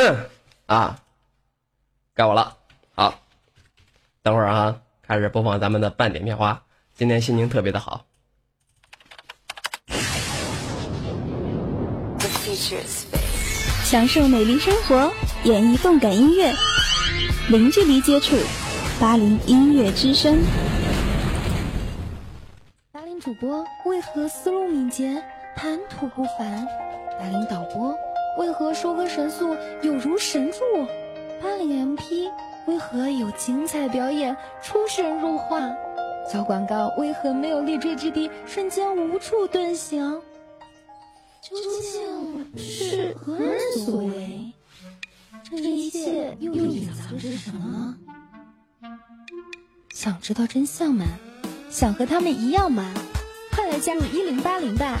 啊，该我了。好，等会儿啊，开始播放咱们的半点片花。今天心情特别的好。享受美丽生活，演绎动感音乐，零距离接触，八零音乐之声。八零主播为何思路敏捷，谈吐不凡？八零导播为何收割神速，有如神助？八零 MP 为何有精彩表演，出神入化？小广告为何没有立锥之地，瞬间无处遁形？究竟是何人所为？这一切又隐藏着什么？想知道真相吗？想和他们一样吗？快来加入一零八零吧！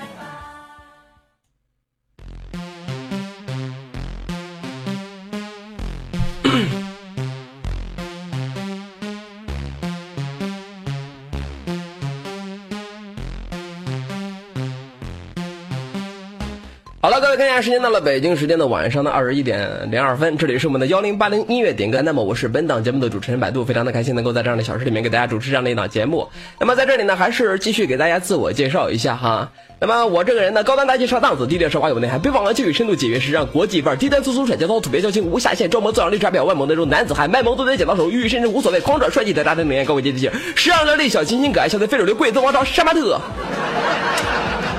各位看一下，时间到了北京时间的晚上的二十一点零二分，这里是我们的幺零八零音乐点歌。那么我是本档节目的主持人百度，非常的开心能够在这样的小时里面给大家主持这样的一档节目。那么在这里呢，还是继续给大家自我介绍一下哈。那么我这个人呢，高端大气上档次，低调奢华有内涵，北方的气宇深度，解约时尚，国际范儿，低端粗俗甩，节操土鳖交情无下限，装模作样绿茶婊，外萌那种男子汉，卖萌都得剪刀手，玉甚至无所谓，狂拽帅气的大龄女人，高贵接地气，时尚靓丽，小清新可爱，笑的非主流，贵族王朝杀马特。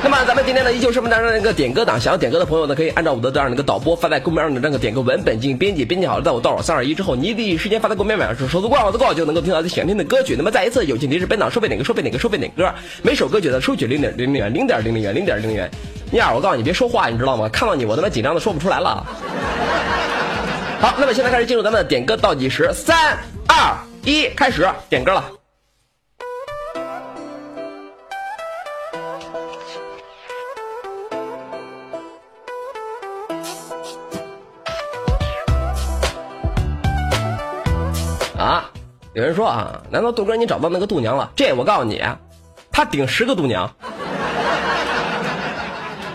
那么咱们今天呢，依旧是我们当中的一个点歌党，想要点歌的朋友呢，可以按照我的这样的一个导播发在公屏上的这个点歌文本进行编辑，编辑好了，在我倒数三二一之后，你第一时间发在公屏上，手速快，我的够就能够听到你想听的歌曲。那么再一次，友情提示：本档收费哪个，收费哪个，收费哪歌，每首歌曲的收取零点零零元，零点零零元，零点零元。妮儿，我告诉你别说话，你知道吗？看到你我他妈紧张的说不出来了。好，那么现在开始进入咱们的点歌倒计时，三二一，开始点歌了。有人说啊，难道杜哥你找到那个度娘了？这我告诉你，他顶十个度娘。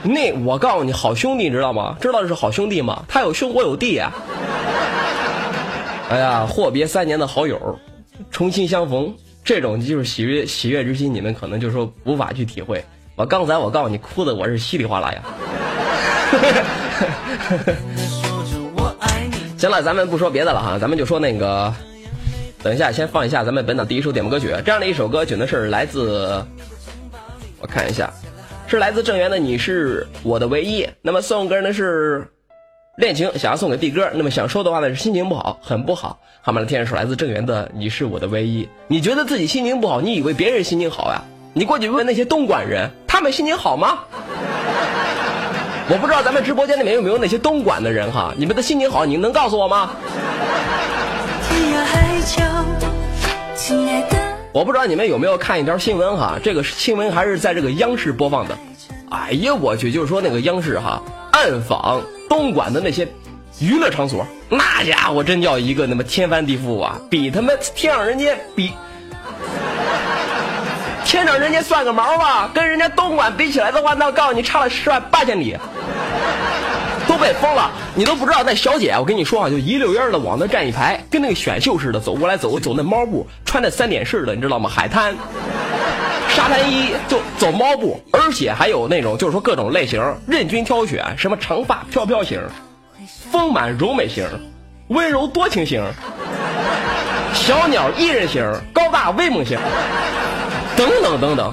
那我告诉你，好兄弟你知道吗？知道是好兄弟吗？他有兄我有弟啊。哎呀，阔别三年的好友，重新相逢，这种就是喜悦喜悦之心，你们可能就说无法去体会。我刚才我告诉你，哭的我是稀里哗啦呀。行了，咱们不说别的了哈，咱们就说那个。等一下，先放一下咱们本档第一首点播歌曲。这样的一首歌曲呢，是来自，我看一下，是来自郑源的《你是我的唯一》。那么送歌呢是恋情，想要送给弟哥。那么想说的话呢是心情不好，很不好。好吗？天是来自郑源的《你是我的唯一》。你觉得自己心情不好，你以为别人心情好呀？你过去问问那些东莞人，他们心情好吗？我不知道咱们直播间里面有没有那些东莞的人哈？你们的心情好，你能告诉我吗？天涯海我不知道你们有没有看一条新闻哈，这个新闻还是在这个央视播放的。哎呀，我去，就是说那个央视哈，暗访东莞的那些娱乐场所，那家伙真叫一个那么天翻地覆啊，比他妈天上人间比天上人间算个毛吧，跟人家东莞比起来的话，那我告诉你差了十万八千里。都被封了，你都不知道那小姐，我跟你说啊，就一溜烟的往那站一排，跟那个选秀似的，走过来走走那猫步，穿的三点式的，你知道吗？海滩、沙滩衣就走猫步，而且还有那种就是说各种类型任君挑选，什么长发飘飘型、丰满柔美型、温柔多情型、小鸟依人型、高大威猛型，等等等等，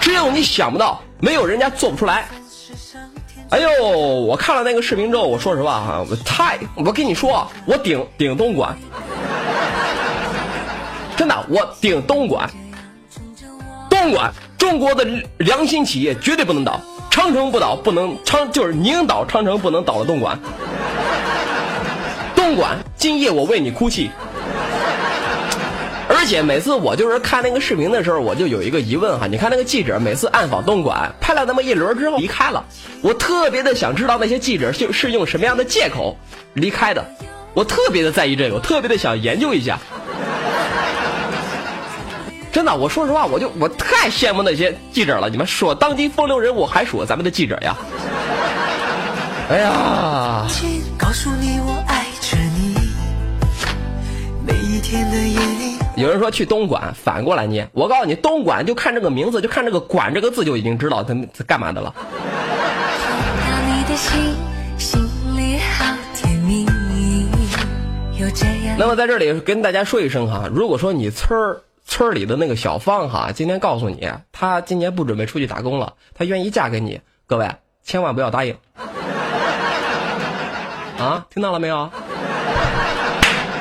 只有你想不到，没有人家做不出来。哎呦，我看了那个视频之后，我说实话哈，我太，我跟你说，我顶顶东莞，真的，我顶东莞，东莞，中国的良心企业绝对不能倒，长城不倒，不能长，就是宁倒长城不能倒了东莞，东莞，今夜我为你哭泣，而且每次我就是看那个视频的时候，我就有一个疑问哈，你看那个记者每次暗访东莞，拍了那么一轮之后离开了，我特别的想知道那些记者就是用什么样的借口离开的，我特别的在意这个，我特别的想研究一下。真的，我说实话，我就我太羡慕那些记者了。你们说当今风流人物，还说咱们的记者呀？哎呀！有人说去东莞，反过来念。我告诉你，东莞就看这个名字，就看这个“管”这个字，就已经知道他他干嘛的了。那么在这里跟大家说一声哈，如果说你村儿村里的那个小芳哈，今天告诉你，她今年不准备出去打工了，她愿意嫁给你，各位千万不要答应。啊，听到了没有？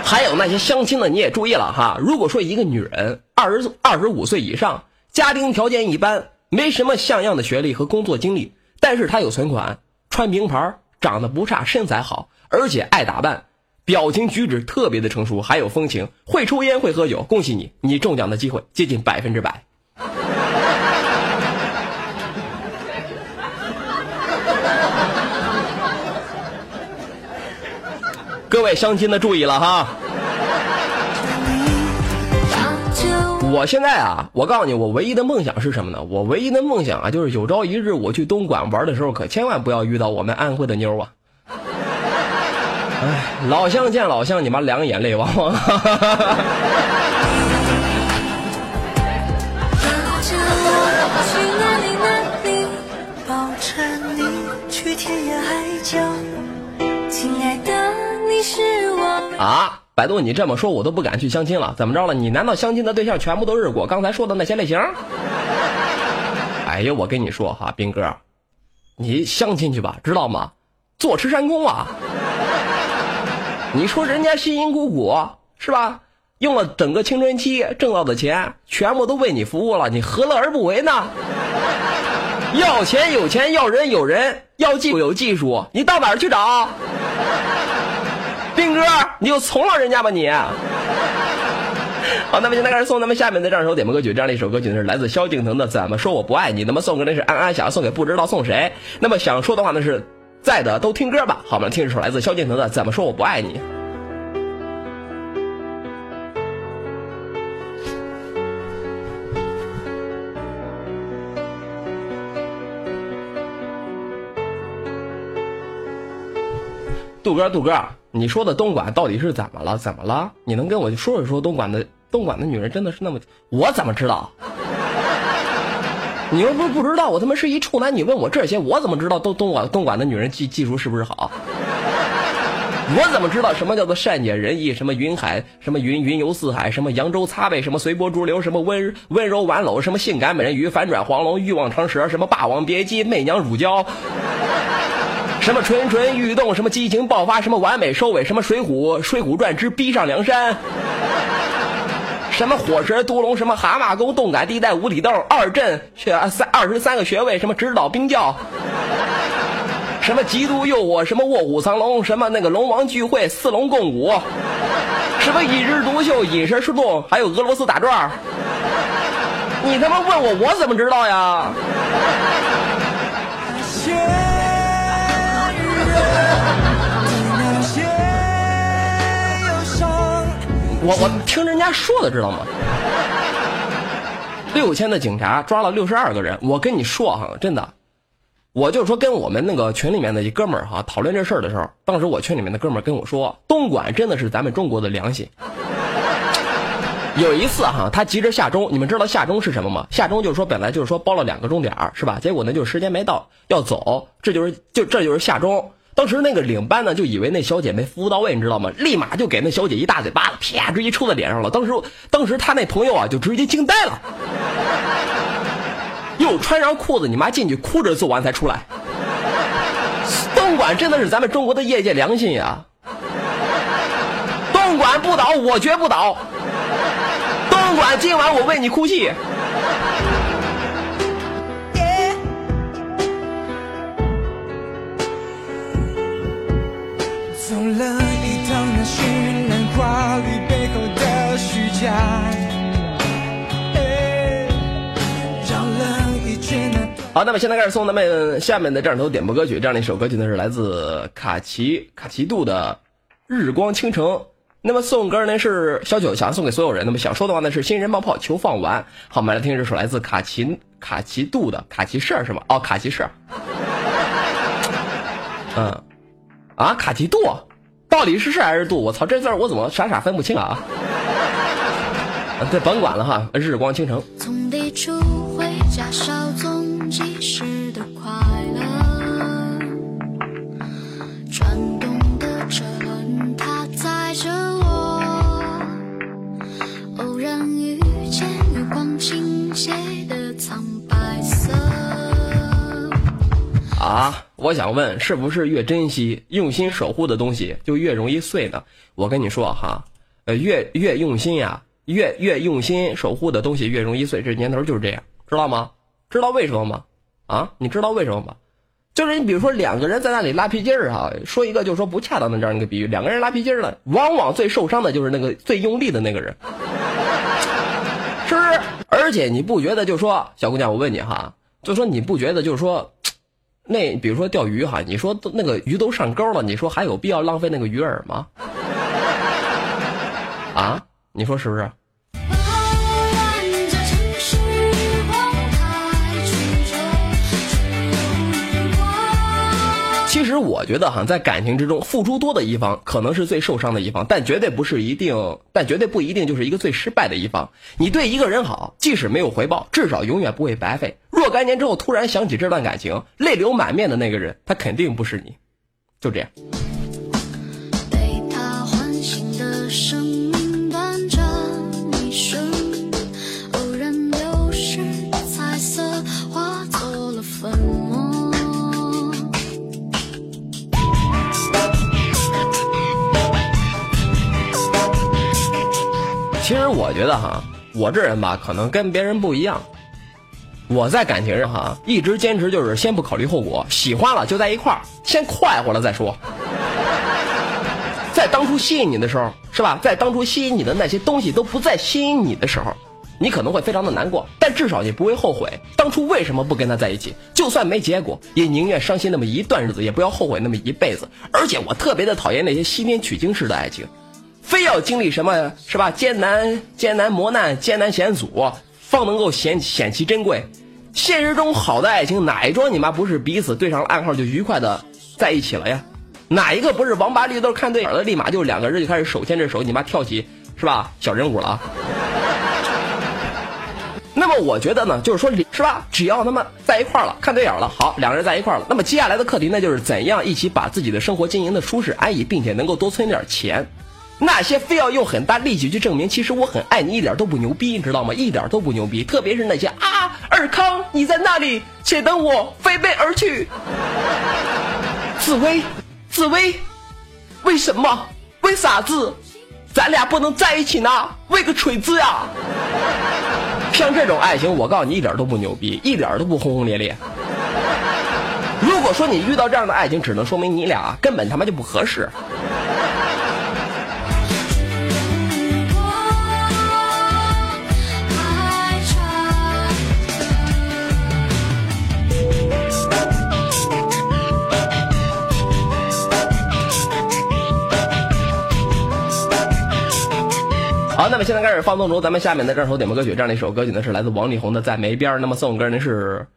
还有那些相亲的，你也注意了哈。如果说一个女人二十二十五岁以上，家庭条件一般，没什么像样的学历和工作经历，但是她有存款，穿名牌，长得不差，身材好，而且爱打扮，表情举止特别的成熟，还有风情，会抽烟会喝酒，恭喜你，你中奖的机会接近百分之百。各位相亲的注意了哈！我现在啊，我告诉你，我唯一的梦想是什么呢？我唯一的梦想啊，就是有朝一日我去东莞玩的时候，可千万不要遇到我们安徽的妞啊！哎，老乡见老乡，你妈两眼泪汪汪。亲爱的啊，百度，你这么说，我都不敢去相亲了。怎么着了？你难道相亲的对象全部都是我刚才说的那些类型？哎呀，我跟你说哈，兵哥，你相亲去吧，知道吗？坐吃山空啊！你说人家辛辛苦苦是吧？用了整个青春期挣到的钱，全部都为你服务了，你何乐而不为呢？要钱有钱，要人有人，要技术有技术，你到哪儿去找？兵哥，你就从了人家吧你。好，那么现在开始送咱们下面的这样一首点播歌曲，这样的一首歌曲呢是来自萧敬腾的《怎么说我不爱你》。那么送给那是安安，想要送给不知道送谁。那么想说的话呢是在的都听歌吧。好，我们听一首来自萧敬腾的《怎么说我不爱你》。杜哥，杜哥。你说的东莞到底是怎么了？怎么了？你能跟我说一说东莞的东莞的女人真的是那么？我怎么知道？你又不不知道，我他妈是一处男，你问我这些，我怎么知道东东莞东莞的女人技技术是不是好？我怎么知道什么叫做善解人意？什么云海？什么云云游四海？什么扬州擦背？什么随波逐流？什么温温柔婉搂？什么性感美人鱼？反转黄龙？欲望长蛇？什么霸王别姬？媚娘乳娇？什么蠢蠢欲动，什么激情爆发，什么完美收尾，什么水浒水浒传之逼上梁山，什么火蛇毒龙，什么蛤蟆功，动感地带无底洞，二阵学三二十三个穴位，什么指导冰窖，什么极度诱惑，什么卧虎藏龙，什么那个龙王聚会，四龙共舞，什么一枝独秀，隐身出洞，还有俄罗斯打转你他妈问我，我怎么知道呀？我我听人家说的，知道吗？六千的警察抓了六十二个人。我跟你说哈，真的，我就说跟我们那个群里面的一哥们儿哈讨论这事儿的时候，当时我群里面的哥们儿跟我说，东莞真的是咱们中国的良心。有一次哈，他急着下钟，你们知道下钟是什么吗？下钟就是说本来就是说包了两个钟点儿是吧？结果呢就时间没到要走，这就是就这就是下钟。当时那个领班呢，就以为那小姐没服务到位，你知道吗？立马就给那小姐一大嘴巴子，啪，直接抽在脸上了。当时，当时他那朋友啊，就直接惊呆了，又穿上裤子，你妈进去哭着做完才出来。东莞真的是咱们中国的业界良心呀！东莞不倒，我绝不倒。东莞，今晚我为你哭泣。懂了一趟那绚烂华丽背后的虚假。好，那么现在开始送咱们下面的这两头首点播歌曲。这样的一首歌曲呢，是来自卡奇卡奇度的日光倾城。那么送歌呢，是小九想要送给所有人。那么想说的话呢，是新人冒泡求放完。好，我们来听这首来自卡奇卡奇度的卡奇事儿，是吗？哦，卡奇事儿。啊，卡其度，到底是是还是度？我操，这字儿我怎么傻傻分不清啊？这甭管了哈，日光倾城。从地处回家，稍纵即逝的快乐。转动的车轮，它载着我。偶然遇见月光倾斜的苍白色。啊，我想问，是不是越珍惜、用心守护的东西，就越容易碎呢？我跟你说哈，呃，越越用心呀。越越用心守护的东西越容易碎，这年头就是这样，知道吗？知道为什么吗？啊，你知道为什么吗？就是你比如说两个人在那里拉皮筋儿哈，说一个就说不恰当的这样一个比喻，两个人拉皮筋儿了，往往最受伤的就是那个最用力的那个人，是不是？而且你不觉得就说小姑娘，我问你哈，就说你不觉得就是说，那比如说钓鱼哈，你说那个鱼都上钩了，你说还有必要浪费那个鱼饵吗？啊，你说是不是？我觉得哈，在感情之中，付出多的一方可能是最受伤的一方，但绝对不是一定，但绝对不一定就是一个最失败的一方。你对一个人好，即使没有回报，至少永远不会白费。若干年之后突然想起这段感情，泪流满面的那个人，他肯定不是你。就这样。其实我觉得哈，我这人吧，可能跟别人不一样。我在感情上哈，一直坚持就是先不考虑后果，喜欢了就在一块儿，先快活了再说。在当初吸引你的时候，是吧？在当初吸引你的那些东西都不再吸引你的时候，你可能会非常的难过，但至少你不会后悔当初为什么不跟他在一起。就算没结果，也宁愿伤心那么一段日子，也不要后悔那么一辈子。而且我特别的讨厌那些西天取经式的爱情。非要经历什么是吧？艰难、艰难磨难、艰难险阻，方能够显显其珍贵。现实中好的爱情，哪一桩你妈不是彼此对上了暗号就愉快的在一起了呀？哪一个不是王八绿豆看对眼了，立马就两个人就开始手牵着手，你妈跳起是吧？小人物了。那么我觉得呢，就是说是吧？只要他妈在一块了，看对眼了，好，两个人在一块了。那么接下来的课题呢，就是怎样一起把自己的生活经营的舒适安逸，并且能够多存点钱。那些非要用很大力气去证明，其实我很爱你，一点都不牛逼，你知道吗？一点都不牛逼。特别是那些啊，尔康，你在那里，且等我飞奔而去。紫薇，紫薇，为什么？为啥子？咱俩不能在一起呢？为个锤子呀！像这种爱情，我告诉你，一点都不牛逼，一点都不轰轰烈烈。如果说你遇到这样的爱情，只能说明你俩根本他妈就不合适。好，那么现在开始放纵中，咱们下面的这首点播歌曲，这样的一首歌曲呢是来自王力宏的《在梅边》。那么送歌呢是，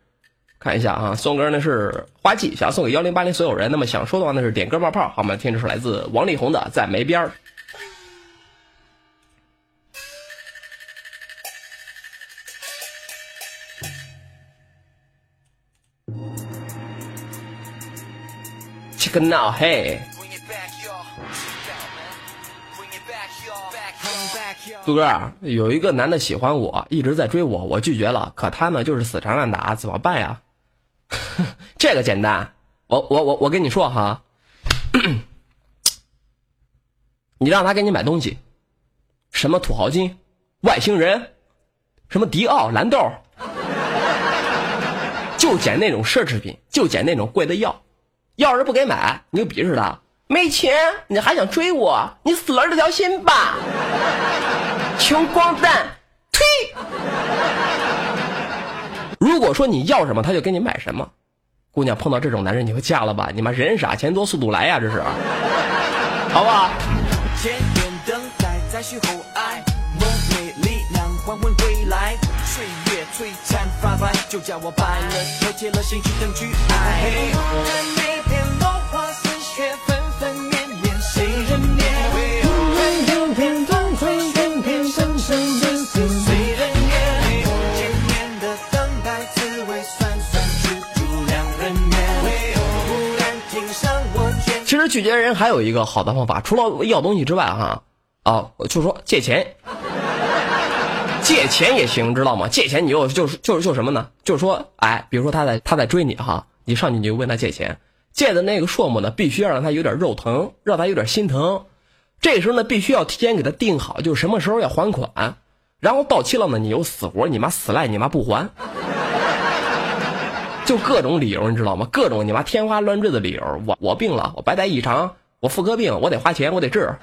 看一下啊，送歌呢是花季，想要送给幺零八零所有人。那么想说的话呢是点歌冒泡，好，我们听这首来自王力宏的《在梅边》。Check now, hey。杜哥，有一个男的喜欢我，一直在追我，我拒绝了，可他呢就是死缠烂打，怎么办呀？这个简单，我我我我跟你说哈，你让他给你买东西，什么土豪金、外星人，什么迪奥、蓝豆，就捡那种奢侈品，就捡那种贵的药，要是不给买，你就鄙视他。没钱，你还想追我？你死了这条心吧！穷光蛋，呸！如果说你要什么，他就给你买什么。姑娘碰到这种男人，你会嫁了吧？你妈人傻钱多速度来呀，这是，好不好？千年等待，再续后爱，梦归来，岁月璀璨发白，就叫我白了头，铁了心去等去爱。落花似雪，纷纷绵绵，谁人实拒绝人还有一个好的方法，除了要东西之外，哈，啊，就说借钱，借钱也行，知道吗？借钱你就就是就是就什么呢？就是说，哎，比如说他在他在追你哈，你上去你就问他借钱，借的那个数目呢，必须要让他有点肉疼，让他有点心疼。这时候呢，必须要提前给他定好，就是什么时候要还款，然后到期了呢，你又死活你妈死赖你妈不还。就各种理由，你知道吗？各种你妈天花乱坠的理由。我我病了，我白带异常，我妇科病，我得花钱，我得治。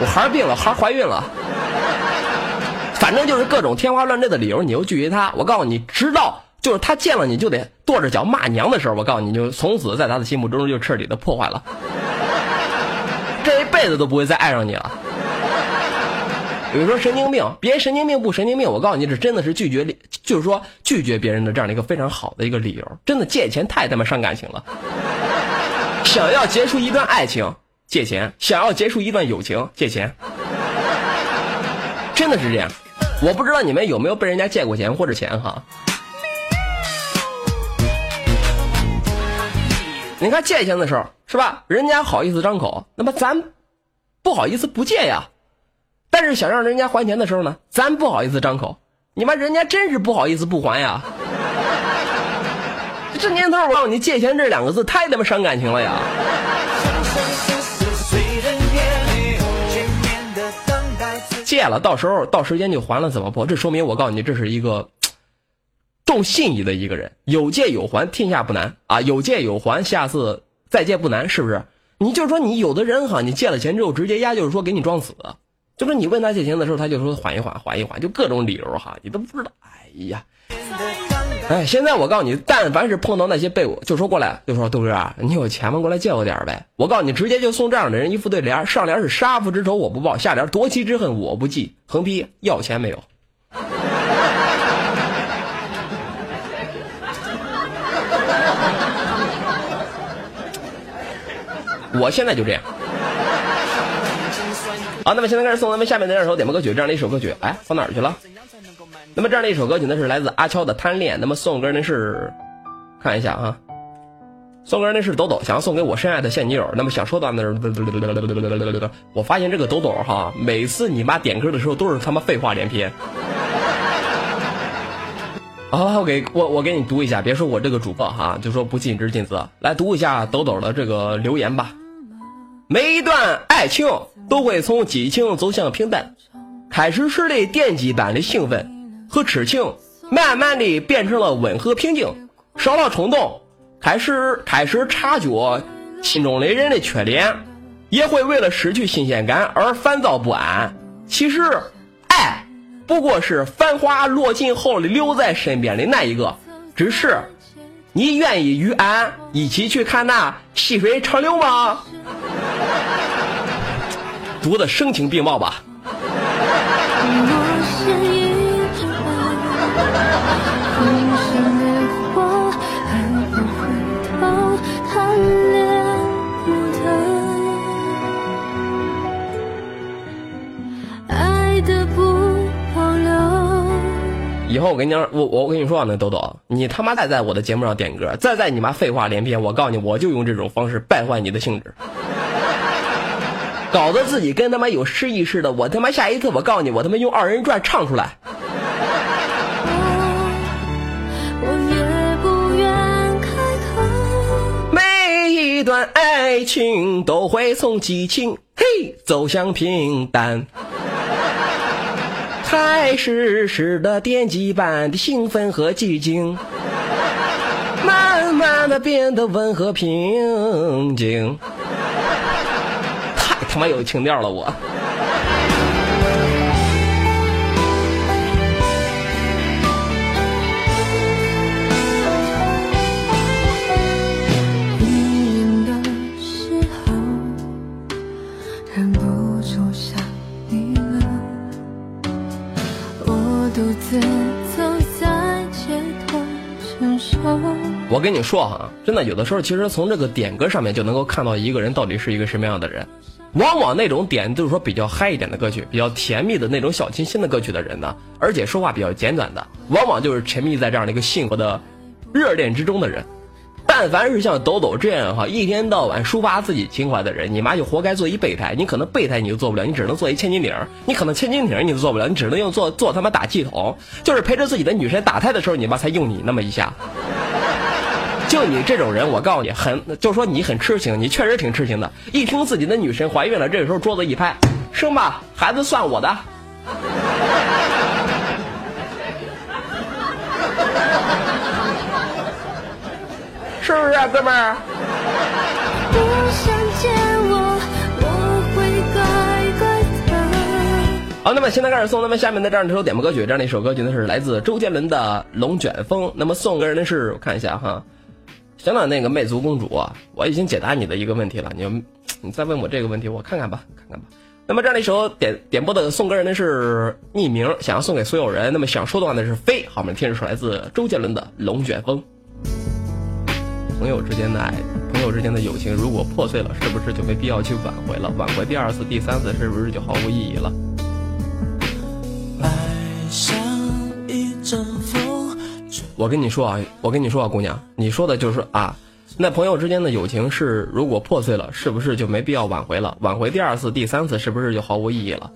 我孩儿病了，孩儿怀孕了，反正就是各种天花乱坠的理由，你又拒绝他。我告诉你，直到就是他见了你就得跺着脚骂娘的时候，我告诉你，就从此在他的心目中就彻底的破坏了，这一辈子都不会再爱上你了。有人说神经病，别神经病不神经病，我告诉你，这真的是拒绝，就是说拒绝别人的这样的一个非常好的一个理由。真的借钱太他妈伤感情了。想要结束一段爱情，借钱；想要结束一段友情，借钱。真的是这样。我不知道你们有没有被人家借过钱或者钱哈。你看借钱的时候是吧？人家好意思张口，那么咱不好意思不借呀。但是想让人家还钱的时候呢，咱不好意思张口，你妈人家真是不好意思不还呀。这年头，我告诉你，借钱这两个字太他妈伤感情了呀。借了，到时候到时间就还了，怎么破？这说明我告诉你，这是一个 重信义的一个人。有借有还，天下不难啊！有借有还，下次再借不难，是不是？你就说你有的人哈，你借了钱之后直接压，就是说给你装死。就是你问他借钱的时候，他就说缓一缓，缓一缓，就各种理由哈，你都不知道。哎呀，哎，现在我告诉你，但凡是碰到那些被我就说过来，就说豆哥啊，你有钱吗？过来借我点呗。我告诉你，直接就送这样的人一副对联，上联是杀父之仇我不报，下联夺妻之恨我不记，横批要钱没有。我现在就这样。好，那么现在开始送咱们下面的这首点播歌曲，这样的一首歌曲，哎，放哪儿去了？那么这样的一首歌曲呢，是来自阿悄的《贪恋》。那么送歌呢是，看一下啊，送歌呢是抖抖，想要送给我深爱的现女友。那么想说的呢是，我发现这个抖抖哈，每次你妈点歌的时候都是他妈废话连篇。好，我给我我给你读一下，别说我这个主播哈，就说不尽职尽责，来读一下抖抖的这个留言吧。每一段爱情都会从激情走向平淡，开始时的电击般的兴奋和痴情，慢慢的变成了温和平静，少了冲动，开始开始察觉心中的人的缺点，也会为了失去新鲜感而烦躁不安。其实，爱不过是繁华落尽后留在身边的那一个，只是你愿意与俺一起去看那细水长流吗？读的声情并茂吧。以后我跟你讲，我我跟你说啊，那豆豆，你他妈再在我的节目上点歌，再在你妈废话连篇，我告诉你，我就用这种方式败坏你的兴致。搞得自己跟他妈有诗意似的，我他妈下一次我告诉你，我他妈用二人转唱出来。每一段爱情都会从激情嘿走向平淡，开始时的电击般的兴奋和寂静，慢慢的变得温和平静。他妈有情调了，我我跟你说哈，真的有的时候其实从这个点歌上面就能够看到一个人到底是一个什么样的人。往往那种点就是说比较嗨一点的歌曲，比较甜蜜的那种小清新的歌曲的人呢，而且说话比较简短的，往往就是沉迷在这样的一个幸福的热恋之中的人。但凡是像抖抖这样的话，一天到晚抒发自己情怀的人，你妈就活该做一备胎。你可能备胎你就做不了，你只能做一千斤顶；你可能千斤顶你都做不了，你只能用做做他妈打气筒，就是陪着自己的女神打胎的时候，你妈才用你那么一下。就你这种人，我告诉你，很就说你很痴情，你确实挺痴情的。一听自己的女神怀孕了，这个时候桌子一拍，生吧，孩子算我的。是不是啊，哥们儿？不想见我，我会乖乖的。好，那么现在开始送咱们下面的这样一首点播歌曲，这样的一首歌曲呢是来自周杰伦的《龙卷风》。那么送给人的是，我看一下哈，行了，那个魅族公主，我已经解答你的一个问题了，你你再问我这个问题，我看看吧，看看吧。那么这样的一首点点播的送歌人呢是匿名，想要送给所有人。那么想说的话呢是飞，好，我们听一首来自周杰伦的《龙卷风》。朋友之间的爱，朋友之间的友情，如果破碎了，是不是就没必要去挽回了？挽回第二次、第三次，是不是就毫无意义了？爱像一阵风，我跟你说啊，我跟你说啊，姑娘，你说的就是啊，那朋友之间的友情是如果破碎了，是不是就没必要挽回了？挽回第二次、第三次，是不是就毫无意义了？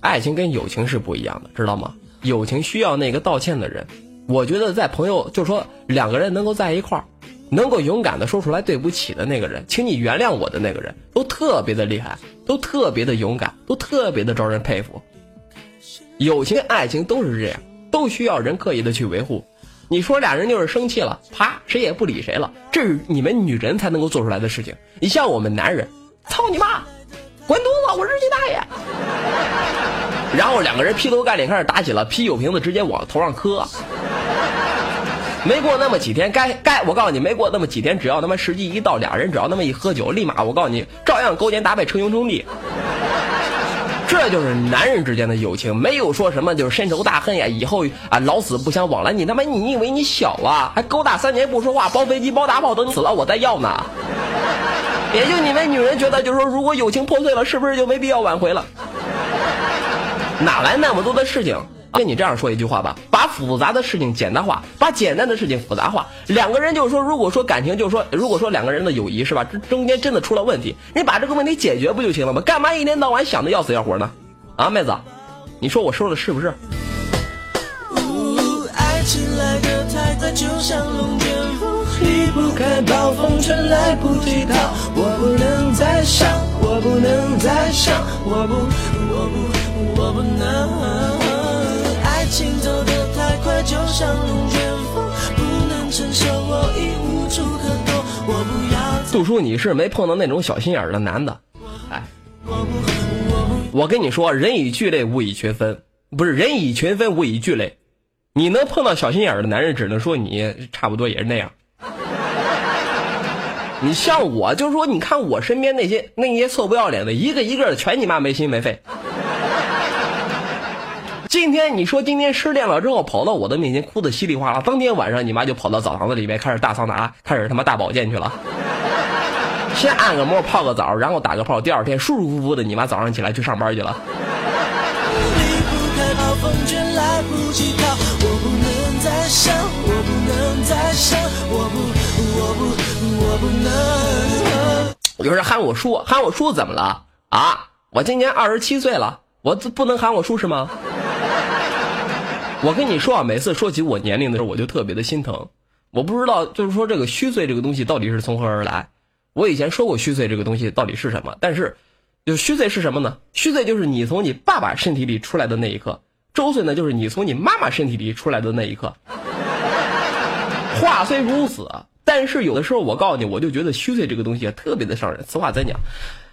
爱情跟友情是不一样的，知道吗？友情需要那个道歉的人。我觉得在朋友，就说两个人能够在一块儿，能够勇敢的说出来对不起的那个人，请你原谅我的那个人，都特别的厉害，都特别的勇敢，都特别的招人佩服。友情、爱情都是这样，都需要人刻意的去维护。你说俩人就是生气了，啪，谁也不理谁了，这是你们女人才能够做出来的事情。你像我们男人，操你妈，滚犊子，我日你大爷！然后两个人劈头盖脸开始打起了，啤酒瓶子直接往头上磕。没过那么几天，该该我告诉你，没过那么几天，只要他妈时机一到，俩人只要那么一喝酒，立马我告诉你，照样勾肩搭背，称兄称弟。这就是男人之间的友情，没有说什么就是深仇大恨呀，以后啊老死不相往来。你他妈你以为你小啊？还勾搭三年不说话，包飞机包大炮，等你死了我再要呢。也就你们女人觉得，就是说如果友情破碎了，是不是就没必要挽回了？哪来那么多的事情？跟你这样说一句话吧，把复杂的事情简单化，把简单的事情复杂化。两个人就是说，如果说感情，就是说，如果说两个人的友谊是吧，这中间真的出了问题，你把这个问题解决不就行了吗？干嘛一天到晚想的要死要活呢？啊，妹子，你说我说的是不是？离不开暴风圈，来不及逃。我不能再想，我不能再想，我不，我不，我不能。情走得太快，就像龙卷风，不能承受，我已无处可躲。我不要，杜叔，你是没碰到那种小心眼儿的男的。哎，我，跟你说，人以聚类，物以群分，不是人以群分，物以聚类。你能碰到小心眼儿的男人，只能说你差不多也是那样。你像我，就是说，你看我身边那些那些臭不要脸的，一个一个的全你妈没心没肺。今天你说今天失恋了之后跑到我的面前哭的稀里哗啦，当天晚上你妈就跑到澡堂子里面开始大桑拿，开始他妈大保健去了。先按个摩泡个澡，然后打个泡，第二天舒舒服服的你妈早上起来去上班去了。我，有人喊我叔，喊我叔怎么了啊？我今年二十七岁了，我不能喊我叔是吗？我跟你说啊，每次说起我年龄的时候，我就特别的心疼。我不知道，就是说这个虚岁这个东西到底是从何而来。我以前说过虚岁这个东西到底是什么，但是，就虚岁是什么呢？虚岁就是你从你爸爸身体里出来的那一刻，周岁呢就是你从你妈妈身体里出来的那一刻。话虽如此，但是有的时候我告诉你，我就觉得虚岁这个东西特别的伤人。此话怎讲？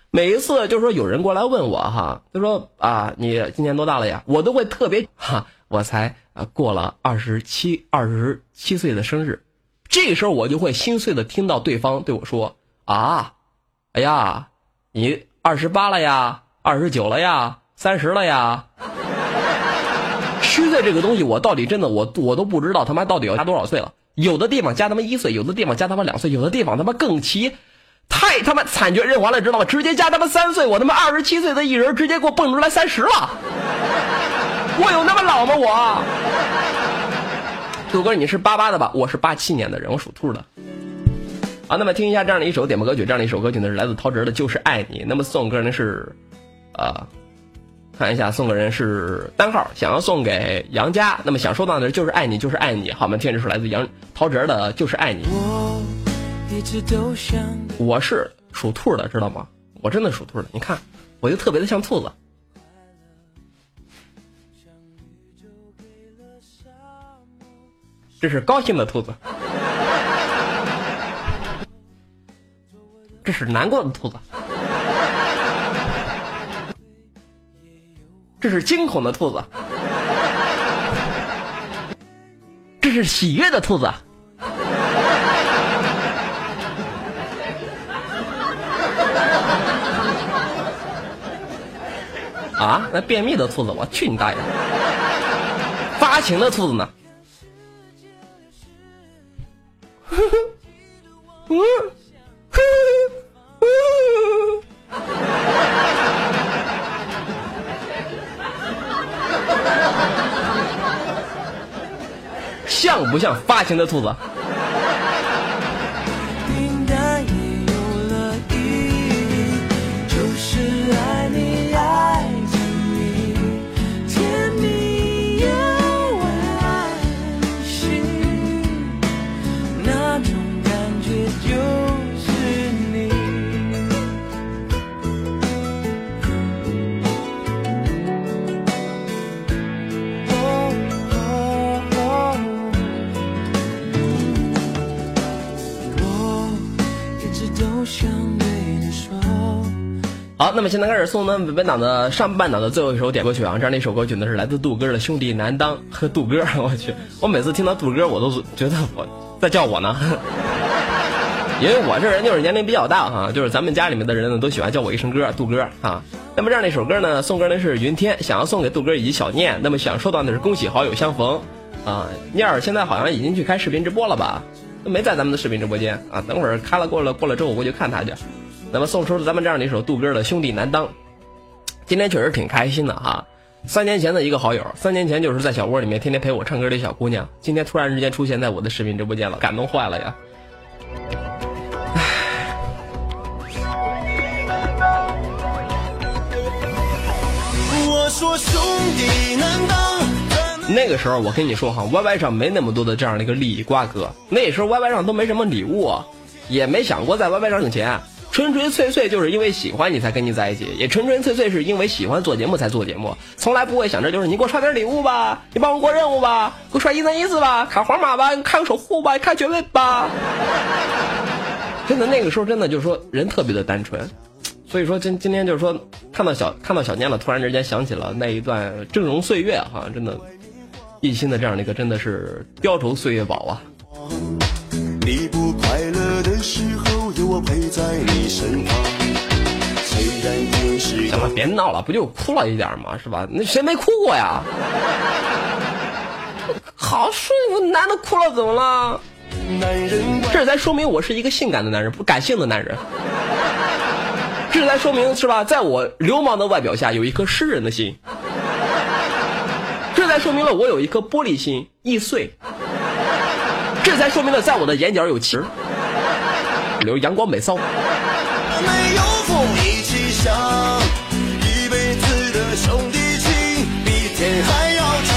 每一次就是说有人过来问我哈，他说啊，你今年多大了呀？我都会特别哈，我才啊过了二十七二十七岁的生日，这个时候我就会心碎的听到对方对我说啊，哎呀，你二十八了呀，二十九了呀，三十了呀，虚岁这个东西，我到底真的我我都不知道他妈到底要加多少岁了。有的地方加他妈一岁，有的地方加他妈两岁，有的地方他妈更奇，太他妈惨绝人寰了，知道吗？直接加他妈三岁，我他妈二十七岁的一人直接给我蹦出来三十了，我有那么老吗我？杜哥，你是八八的吧？我是八七年的人，我属兔的。好，那么听一下这样的一首点播歌曲，这样的一首歌曲呢是来自陶喆的《就是爱你》。那么送歌呢是，呃，看一下送个人是单号，想要送给杨佳。那么想收到的就是爱你，就是爱你。好，我们听这首来自杨陶喆的《就是爱你》。我一直都想我是属兔的，知道吗？我真的属兔的。你看，我就特别的像兔子。这是高兴的兔子，这是难过的兔子，这是惊恐的兔子，这是喜悦的兔子。啊，那便秘的兔子，我去你大爷！发情的兔子呢？像不像发情的兔子？那么现在开始送呢本档的上半档的最后一首点歌曲啊，这样的一首歌曲呢是来自杜哥的《兄弟难当》和杜哥，我去，我每次听到杜哥我都觉得我在叫我呢，因为我这人就是年龄比较大哈、就是咱们家里面的人呢都喜欢叫我一声哥，杜哥啊。那么这样的一首歌呢，送歌呢是云天，想要送给杜哥以及小念，那么想收到的是恭喜好友相逢啊，念儿现在好像已经去开视频直播了吧？没在咱们的视频直播间啊，等会儿开了过了过了之后我过去看他去。那么送出了咱们这样的一首杜哥的《兄弟难当》，今天确实挺开心的哈。三年前的一个好友，三年前就是在小窝里面天天陪我唱歌的小姑娘，今天突然之间出现在我的视频直播间了，感动坏了呀！我说兄弟难当，那个时候我跟你说哈，YY 上没那么多的这样的一个利益瓜葛，那时候 YY 上都没什么礼物，也没想过在 YY 上挣钱，纯纯粹粹就是因为喜欢你才跟你在一起，也纯纯粹粹是因为喜欢做节目才做节目，从来不会想着就是你给我刷点礼物吧，你帮我过任务吧，给我刷一三一四吧，卡皇马吧，你看个守护吧，看爵位吧。真的那个时候真的就是说人特别的单纯，所以说今今天就是说看到小看到小念了，突然之间想起了那一段峥嵘岁月哈，真的，一心的这样的一个真的是雕虫岁月宝啊。你不快乐，我陪在你身旁。虽然天是行了，别闹了，不就哭了一点吗？是吧？那谁没哭过呀？好舒服，男的哭了怎么了？男人这才说明我是一个性感的男人，不感性的男人。这才说明是吧？在我流氓的外表下，有一颗诗人的心。这才说明了我有一颗玻璃心，易碎。这才说明了在我的眼角有气儿，留阳光美骚。没有风一起想，一辈子的兄弟情比天还要长。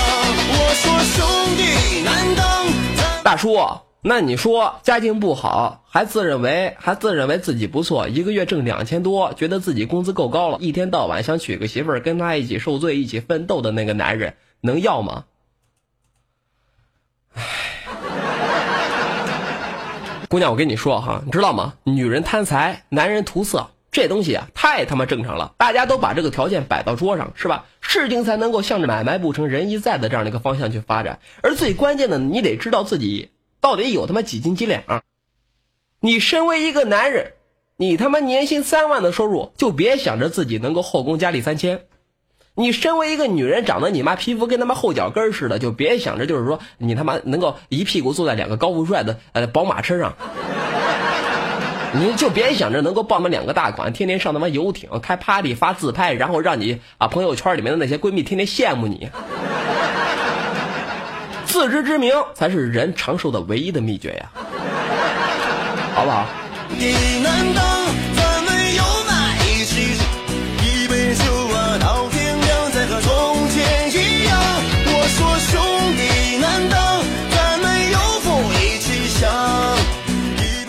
我说兄弟难当，大叔，那你说家境不好，还自认为还自认为自己不错，一个月挣两千多，觉得自己工资够高了，一天到晚想娶个媳妇儿，跟他一起受罪、一起奋斗的那个男人，能要吗？唉，姑娘，我跟你说哈，你知道吗？女人贪财，男人图色，这东西啊，太他妈正常了。大家都把这个条件摆到桌上，是吧？事情才能够向着买卖不成仁义在的这样的一个方向去发展。而最关键的，你得知道自己到底有他妈几斤几两。你身为一个男人，你他妈年薪三万的收入，就别想着自己能够后宫佳丽三千。你身为一个女人，长得你妈皮肤跟他妈后脚跟似的，就别想着就是说你他妈能够一屁股坐在两个高富帅的呃宝马车上，你就别想着能够傍那两个大款，天天上他妈游艇开 party 发自拍，然后让你啊朋友圈里面的那些闺蜜天天羡慕你。自知之明才是人长寿的唯一的秘诀呀，好不好？你难当，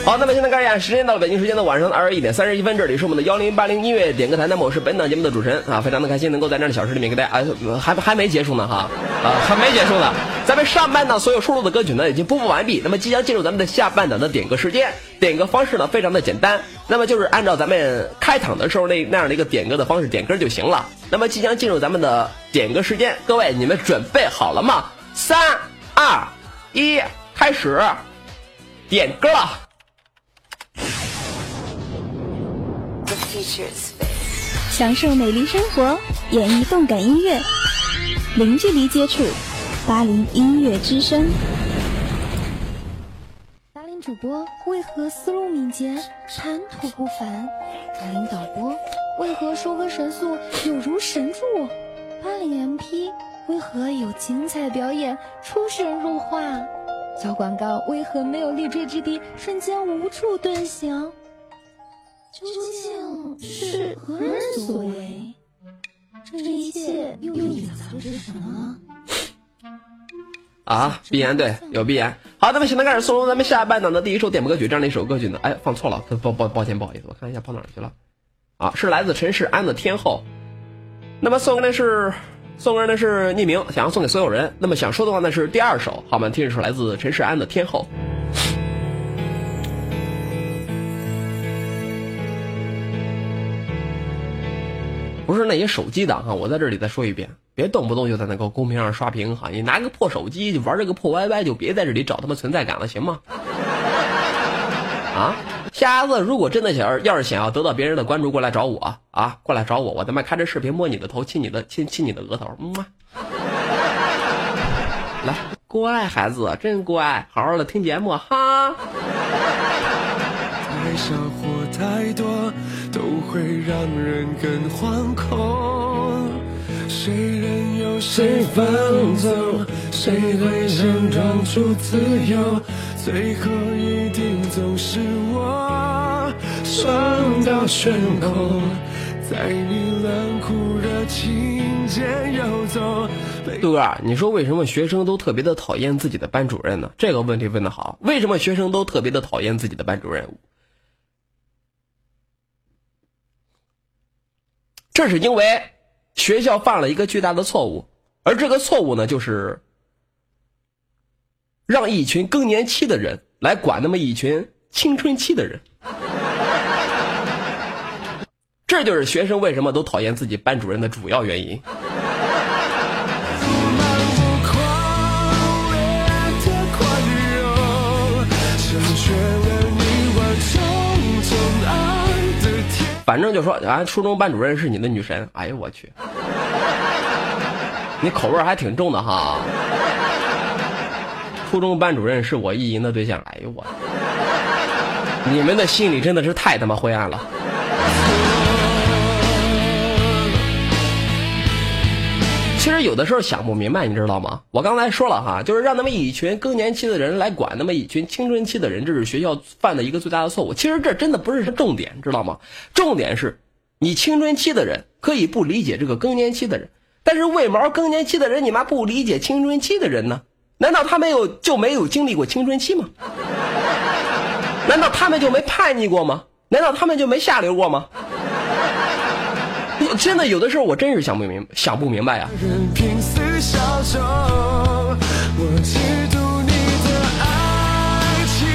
好，那么现在看一下，时间到了北京时间的晚上二十一点三十一分，这里是我们的幺零八零音乐点歌台，那么我是本档节目的主持人啊，非常的开心能够在这样的小时里面给大家啊，还还没结束呢哈，啊还没结束呢，咱们上半档所有收录的歌曲呢已经播放完毕，那么即将进入咱们的下半档的点歌时间，点歌方式呢非常的简单，那么就是按照咱们开场的时候那那样的一个点歌的方式点歌就行了，那么即将进入咱们的点歌时间，各位你们准备好了吗？三二一，开始点歌了。享受美丽生活，演绎动感音乐，零距离接触，八零音乐之声。达令主播为何思路敏捷，谈吐不凡？达令导播为何收割神速，有如神助？八零 MP 为何有精彩表演，出神入化？小广告为何没有立锥之地，瞬间无处遁形？究竟是何人所为？这一切又隐藏着什么？啊，鼻炎对，有鼻炎。好，那么现在开始送出咱们下半档的第一首点播歌曲，这样的一首歌曲呢，哎，放错了，抱抱抱歉，不好意思，我看一下跑哪儿去了。啊，是来自陈世安的《天后》。那么送给的是送给人的是匿名，想要送给所有人。那么想说的话呢是第二首，好吗？听这首来自陈世安的《天后》。不是那些手机党哈，我在这里再说一遍，别动不动就在那个公屏上刷屏哈，你拿个破手机玩这个破 YY，就别在这里找他妈存在感了，行吗？啊，下次如果真的想要要是想要得到别人的关注，过来找我啊，过来找我，我他妈开着视频摸你的头，亲你的亲亲你的额头，嗯嘛，来，乖孩子，真乖，好好的听节目哈。会让人更惶恐。谁任由谁放纵，谁会想装出自由？最后一定总是我，双刀悬空，在你冷酷热情间游走。被杜哥，你说为什么学生都特别的讨厌自己的班主任呢？这个问题问的好。为什么学生都特别的讨厌自己的班主任？这是因为学校犯了一个巨大的错误，而这个错误呢，就是让一群更年期的人来管那么一群青春期的人。这就是学生为什么都讨厌自己班主任的主要原因。反正就说啊，初中班主任是你的女神。哎呦我去，你口味还挺重的哈。初中班主任是我意淫的对象。哎呦我，你们的心里真的是太他妈灰暗了。其实有的时候想不明白，你知道吗？我刚才说了哈，就是让那么一群更年期的人来管那么一群青春期的人，这是学校犯的一个最大的错误。其实这真的不是重点，知道吗？重点是，你青春期的人可以不理解这个更年期的人，但是为毛更年期的人你妈不理解青春期的人呢？难道他没有就没有经历过青春期吗？难道他们就没叛逆过吗？难道他们就没下流过吗？真的有的时候我真是想不明想不明白啊！任凭死小众，我嫉妒你的爱情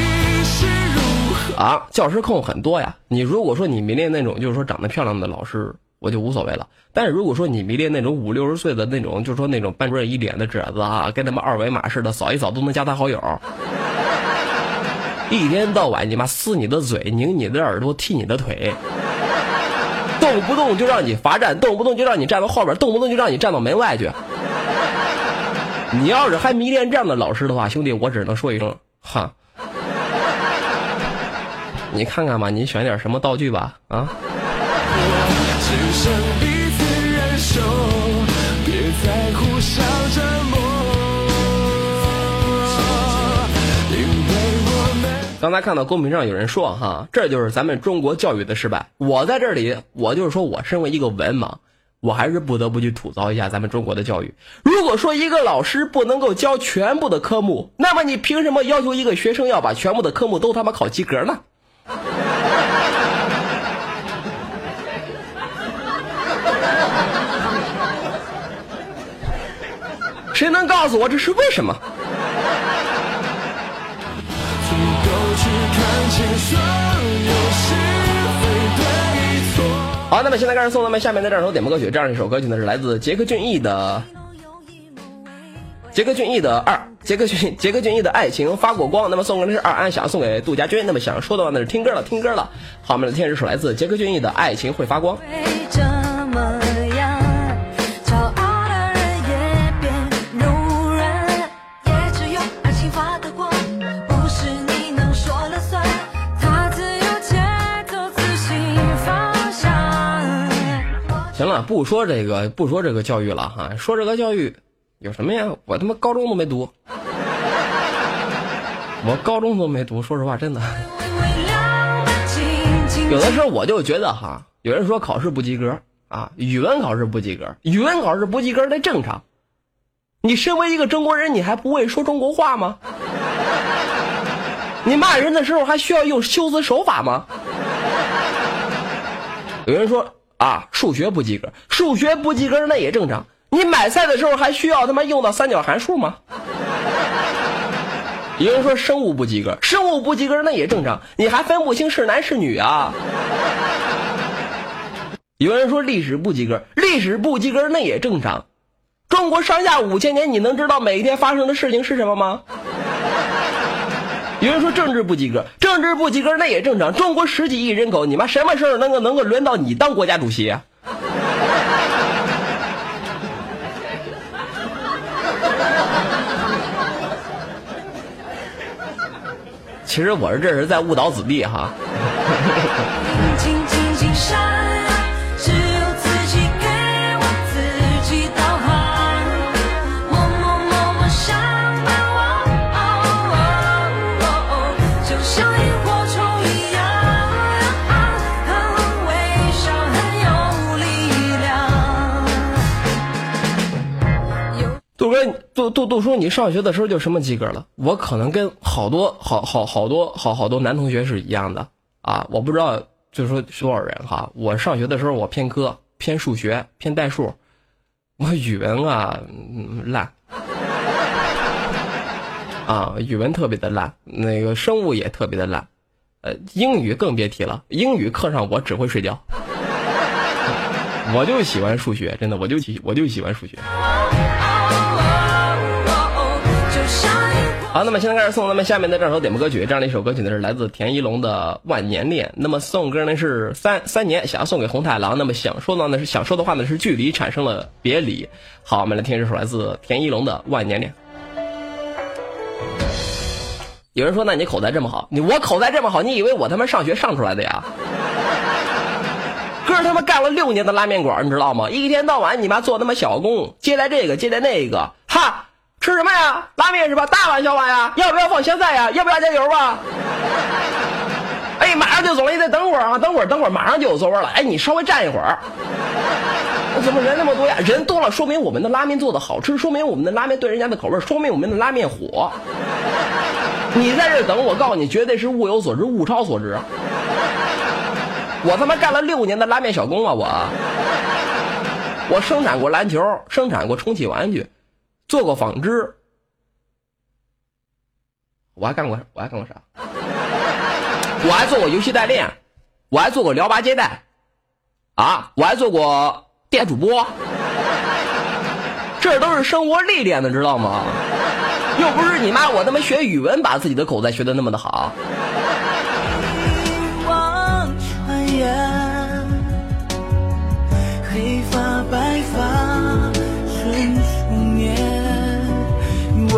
是如何。啊，教师控很多呀。你如果说你迷恋那种就是说长得漂亮的老师，我就无所谓了。但是如果说你迷恋那种五六十岁的那种，就是说那种班主任一脸的褶子啊，跟他们二维码似的，扫一扫都能加他好友，一天到晚你妈撕你的嘴，拧你的耳朵，踢你的腿，动不动就让你罚站，动不动就让你站到后边，动不动就让你站到门外去。你要是还迷恋这样的老师的话，兄弟，我只能说一声哈。你看看吧，你选点什么道具吧，啊。只剩彼此忍受，别再互相刚才看到公屏上有人说哈，这就是咱们中国教育的失败。我在这里，我就是说我身为一个文盲，我还是不得不去吐槽一下咱们中国的教育。如果说一个老师不能够教全部的科目，那么你凭什么要求一个学生要把全部的科目都他妈考及格呢？谁能告诉我这是为什么？好，那么现在开始送咱们下面的这首点播歌曲，这样一首歌曲呢是来自杰克隽逸的杰克隽逸的二，杰克隽 杰克隽逸的爱情发过光。那么送给的是二安，想送给杜家军。那么想说的话呢是听歌了，听歌了。好，我们来听这首来自杰克隽逸的爱情会发光。不说这个，不说这个教育了哈，说这个教育有什么呀？我他妈高中都没读，我高中都没读。说实话，真的。有的时候我就觉得哈，有人说考试不及格啊，语文考试不及格，语文考试不及格那正常。你身为一个中国人，你还不会说中国话吗？你骂人的时候还需要用修辞手法吗？有人说啊，数学不及格，数学不及格那也正常。你买菜的时候还需要他妈用到三角函数吗？有人说生物不及格，生物不及格那也正常，你还分不清是男是女啊？有人说历史不及格，历史不及格那也正常。中国上下五千年，你能知道每一天发生的事情是什么吗？有人说政治不及格，政治不及格那也正常。中国十几亿人口，你妈什么时候能够能够轮到你当国家主席啊？其实我是这是在误导子弟哈。杜哥，杜杜杜叔，你上学的时候就什么及格了？我可能跟好多好好好多好好多男同学是一样的啊！我不知道，就是说多少人哈。我上学的时候我偏科，偏数学，偏代数，我语文啊、嗯、烂啊，语文特别的烂，那个生物也特别的烂，呃，英语更别提了，英语课上我只会睡觉。我就喜欢数学，真的，我就喜我就喜欢数学。好，那么现在开始送咱们下面的这首点播歌曲，这样的一首歌曲呢是来自田一龙的《万年恋》。那么送歌呢是三三年，想要送给红太狼。那么想说的呢是想说的话呢是距离产生了别离。好，我们来听这首来自田一龙的《万年恋》。有人说，那你口才这么好，你我口才这么好，你以为我他妈上学上出来的呀？哥他妈干了六年的拉面馆，你知道吗？一天到晚你妈做他妈小工，接待这个接待那个，哈，吃什么呀？拉面是吧？大碗小碗呀？要不要放香菜呀？要不要加油啊？哎，马上就走了，你再等会儿啊！等会儿，等会儿，马上就有座位了。哎，你稍微站一会儿。怎么人那么多呀？人多了，说明我们的拉面做的好吃，说明我们的拉面对人家的口味，说明我们的拉面火。你在这等，我告诉你，绝对是物有所值，物超所值。我他妈干了六年的拉面小工啊！我，我生产过篮球，生产过充气玩具，做过纺织，我还干过，我还干过啥？我还做过游戏代练，我还做过聊吧接待，啊，我还做过电主播，这都是生活历练的，知道吗？又不是你妈我他妈学语文把自己的口才学的那么的好。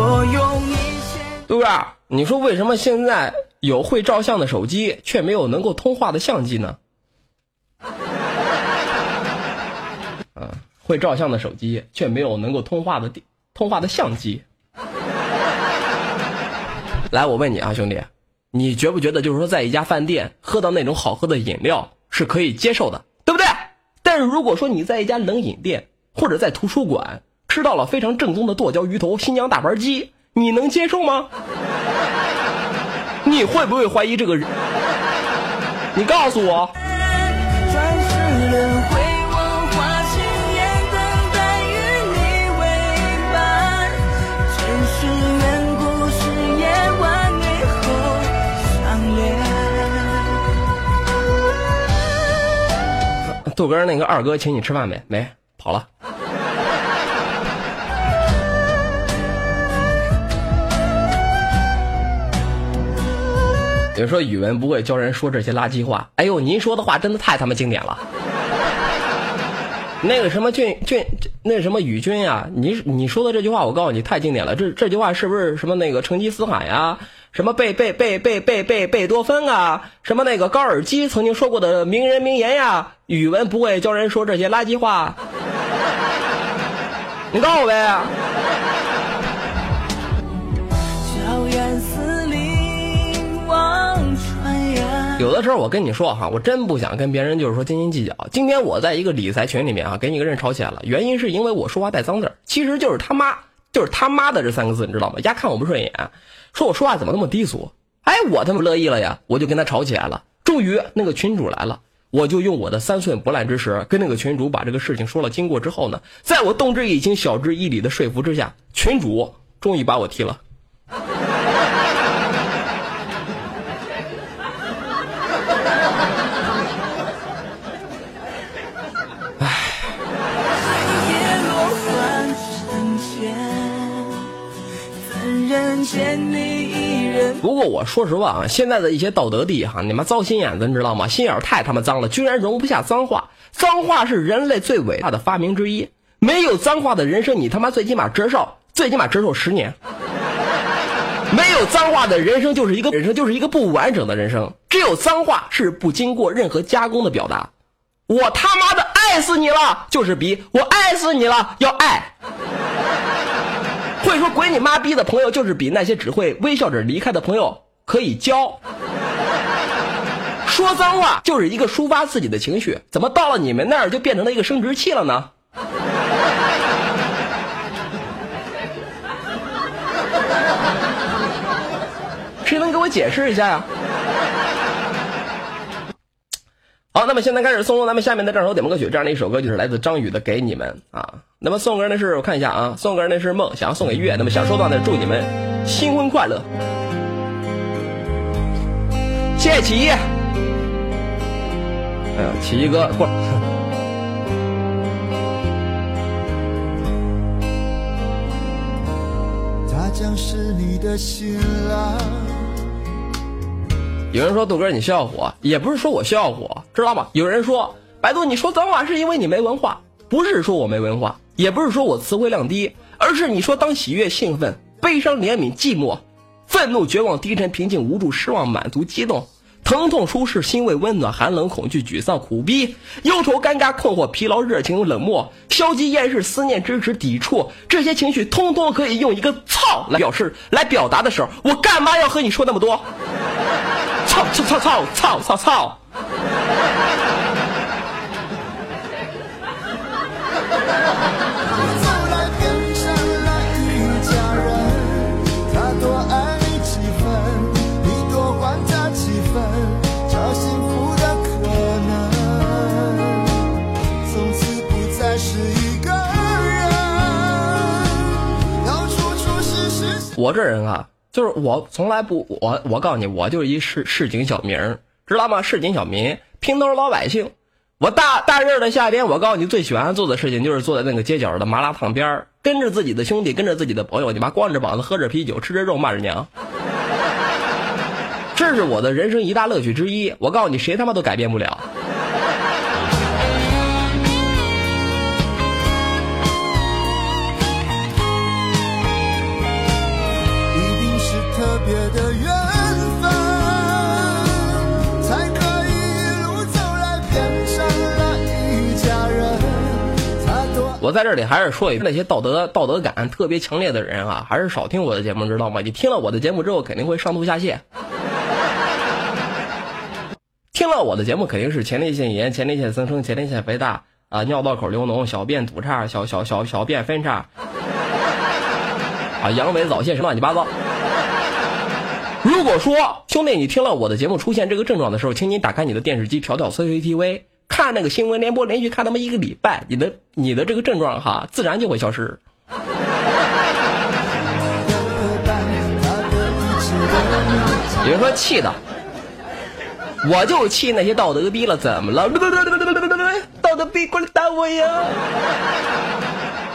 我用一切。杜哥，你说为什么现在有会照相的手机，却没有能够通话的相机呢？啊，会照相的手机，却没有能够通话的通话的相机。来，我问你啊，兄弟，你觉不觉得就是说，在一家饭店喝到那种好喝的饮料是可以接受的，对不对？但是如果说你在一家冷饮店或者在图书馆吃到了非常正宗的剁椒鱼头、新疆大盘鸡，你能接受吗？你会不会怀疑这个人？你告诉我。转世轮回，我花千年等待与你为伴。前世缘故事演完以后相恋。杜哥，那个二哥请你吃饭没？没，跑了。有人说语文不会教人说这些垃圾话。哎呦，您说的话真的太他妈经典了。那个什么俊俊，那什么宇君呀、你你说的这句话，我告诉你太经典了。这这句话是不是什么那个成吉思汗呀？什么贝贝贝贝贝贝贝多芬啊？什么那个高尔基曾经说过的名人名言呀？语文不会教人说这些垃圾话。你告诉我呗。有的时候我跟你说哈，我真不想跟别人就是说斤斤计较。今天我在一个理财群里面啊，跟一个人吵起来了，原因是因为我说话带脏字儿，其实就是他妈，就是他妈的这三个字，你知道吗？丫看我不顺眼，说我说话怎么那么低俗？哎，我他妈乐意了呀，我就跟他吵起来了。终于那个群主来了，我就用我的三寸不烂之舌跟那个群主把这个事情说了经过之后呢，在我动之以情、晓之以理的说服之下，群主终于把我踢了。不过我说实话啊，现在的一些道德帝哈，你妈糟心眼子，你知道吗？心眼太他妈脏了，居然容不下脏话。脏话是人类最伟大的发明之一，没有脏话的人生，你他妈最起码折寿，最起码折寿十年。没有脏话的人生就是一个人生，就是一个不完整的人生。只有脏话是不经过任何加工的表达。我他妈的爱死你了，就是比我爱死你了要爱。会说“滚你妈逼”的朋友，就是比那些只会微笑着离开的朋友可以交。说脏话就是一个抒发自己的情绪，怎么到了你们那儿就变成了一个生殖器了呢？谁能给我解释一下呀？好，那么现在开始送出咱们下面的这首点播歌曲，这样的一首歌就是来自张宇的《给你们》啊。那么送歌呢是我看一下啊，送歌呢是梦，想要送给月，那么想收到的祝你们新婚快乐。谢谢奇艺。哎呀，奇艺哥，过他将是你的新郎。有人说豆哥你需要火，也不是说我需要火，知道吗？有人说百度你说脏话是因为你没文化，不是说我没文化，也不是说我词汇量低，而是你说当喜悦、兴奋、悲伤、怜悯、寂寞、愤怒、绝望、低沉、平静、无助、失望、满足、激动、疼痛、舒适、欣慰、温暖、寒冷、恐惧、沮丧、苦逼、忧愁、尴尬、困惑、疲劳、热情、冷漠、消极、厌世、思念、支持、抵触，这些情绪通通可以用一个“操”来表示、来表达的时候，我干嘛要和你说那么多？操操操操操操操！走来变成了一家人，他多爱你几分，你多还他几分，找幸福的可能，从此不再是一个人，要处处是是是。我这人啊，就是我从来不我我告诉你，我就是一市市井小民儿，知道吗？市井小民，平头老百姓。我大大热的夏天，我告诉你，最喜欢做的事情就是坐在那个街角的麻辣烫边儿，跟着自己的兄弟，跟着自己的朋友，你妈光着膀子喝着啤酒，吃着肉，骂着娘。这是我的人生一大乐趣之一。我告诉你，谁他妈都改变不了。别的缘分，才可以一路走来变成了一家人。我在这里还是说一句，那些道德道德感特别强烈的人啊，还是少听我的节目，知道吗？你听了我的节目之后，肯定会上吐下泻。听了我的节目，肯定是前列腺炎、前列腺增生、前列腺肥大啊，尿道口流脓、小便堵岔、小小小小便分叉，啊，阳痿、早泄什么乱七八糟。如果说兄弟，你听了我的节目出现这个症状的时候，请你打开你的电视机，调调 CCTV，看那个新闻联播，连续看他妈一个礼拜，你的你的这个症状哈，自然就会消失。有人说气的，我就气那些道德逼了，怎么了？道德逼过来打我呀！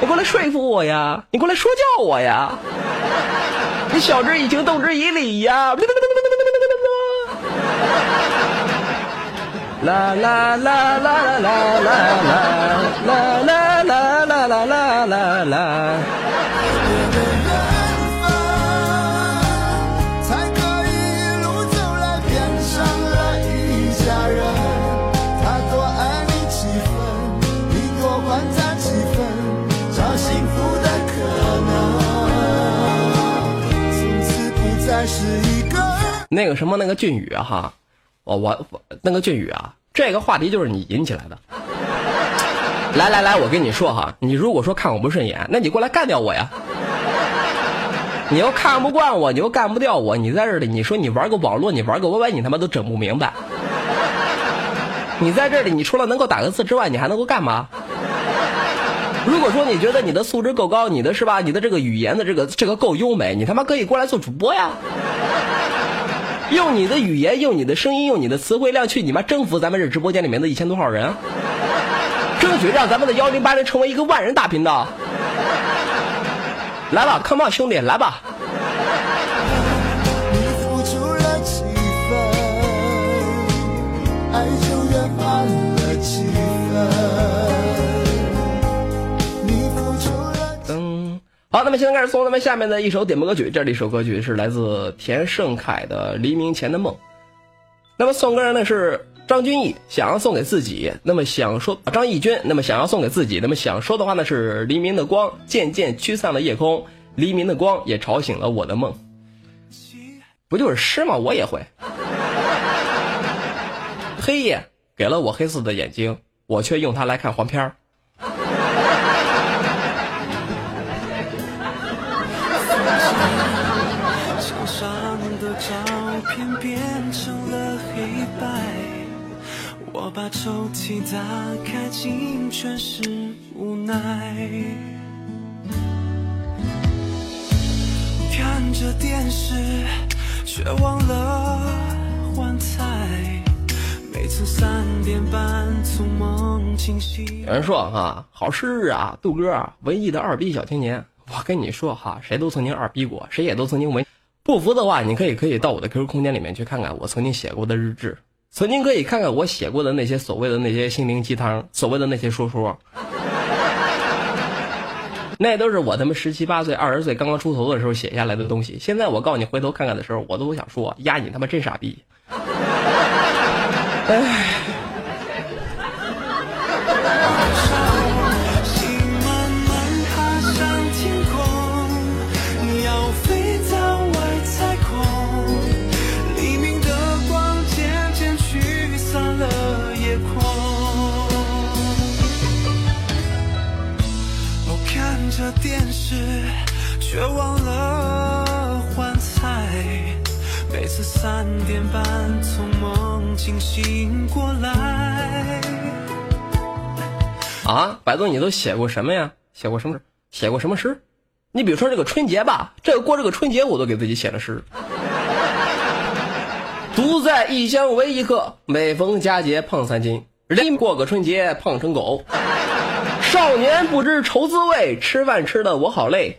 你过来说服我呀！你过来说教我呀！你晓之以情，动之以理呀！啦啦啦啦啦啦啦啦啦啦啦啦啦啦啦。那个什么那个俊宇哈，我我那个俊宇啊，这个话题就是你引起来的。来来来，我跟你说哈，你如果说看我不顺眼，那你过来干掉我呀！你又看不惯我，你又干不掉我，你在这里你说你玩个网络，你玩个 YY，你他妈都整不明白。你在这里，你除了能够打个字之外，你还能够干嘛？如果说你觉得你的素质够高，你的是吧？你的这个语言的这个这个够优美，你他妈可以过来做主播呀！用你的语言，用你的声音，用你的词汇量去你妈征服咱们这直播间里面的一千多号人，争取让咱们的幺零八零成为一个万人大频道。来吧，come on，兄弟，来吧！好，那么现在开始送咱们下面的一首点播歌曲，这里一首歌曲是来自田胜凯的《黎明前的梦》。那么送歌人呢是张钧毅，想要送给自己，那么想说张义军，那么想要送给自己，那么想说的话呢是黎明的光渐渐驱散了夜空，黎明的光也吵醒了我的梦。不就是诗吗？我也会。黑夜给了我黑色的眼睛，我却用它来看黄片儿。我把抽屉打开，进全是无奈。看着电视，却忘了换菜。每次三点半从梦惊醒。有人说哈，好诗啊，杜哥，文艺的二逼小青年。我跟你说哈，谁都曾经二逼过，谁也都曾经文。不服的话，你可以可以到我的 QQ 空间里面去看看我曾经写过的日志，曾经可以看看我写过的那些所谓的那些心灵鸡汤，所谓的那些说说。那都是我他妈十七八岁、二十岁刚刚出头的时候写下来的东西。现在我告诉你，回头看看的时候，我都想说，呀，你他妈真傻逼。哎。三点半从梦境醒过来。啊，百度，你都写过什么呀？写过什么诗？写过什么诗？你比如说这个春节吧，这个过这个春节，我都给自己写了诗。独在异乡为异客，每逢佳节胖三斤。人过个春节胖成狗，少年不知愁滋味，吃饭吃的我好累。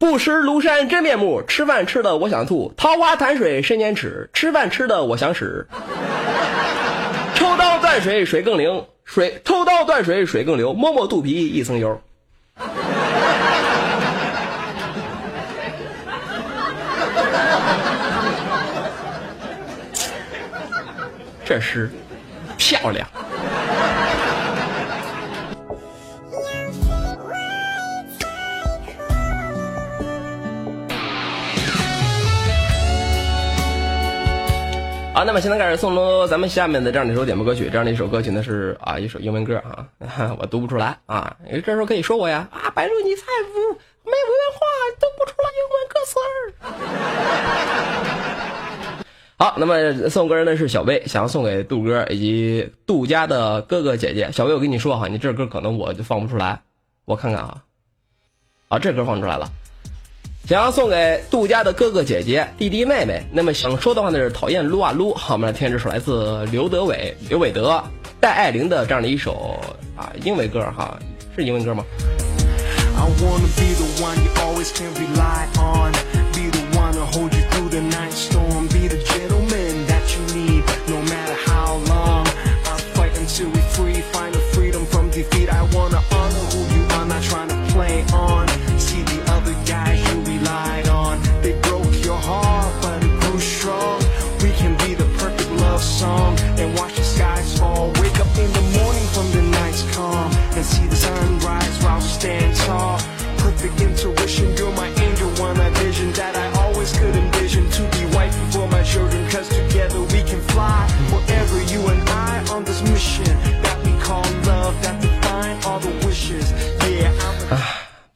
不识庐山真面目，吃饭吃的我想吐。桃花潭水深千尺，吃饭吃的我想屎。抽刀断水，水更流；水抽刀断水，水更流。摸摸肚皮一层油。这诗漂亮。好，那么现在开始送出咱们下面的这样的一首点播歌曲，这样的一首歌曲呢是啊一首英文歌啊，我读不出来啊，这时候可以说我呀啊，白露你太不没文化，读不出来英文歌词儿。好，那么送歌人呢是小薇，想要送给杜哥以及杜家的哥哥姐姐。小薇，我跟你说哈，你这歌可能我就放不出来，我看看啊，啊这歌放出来了。想要送给杜家的哥哥姐姐、弟弟妹妹，那么想说的话呢是讨厌撸啊撸。好，我们来听这首来自刘德伟、刘伟德、戴爱玲的这样的一首啊英文歌哈，是英文歌吗？I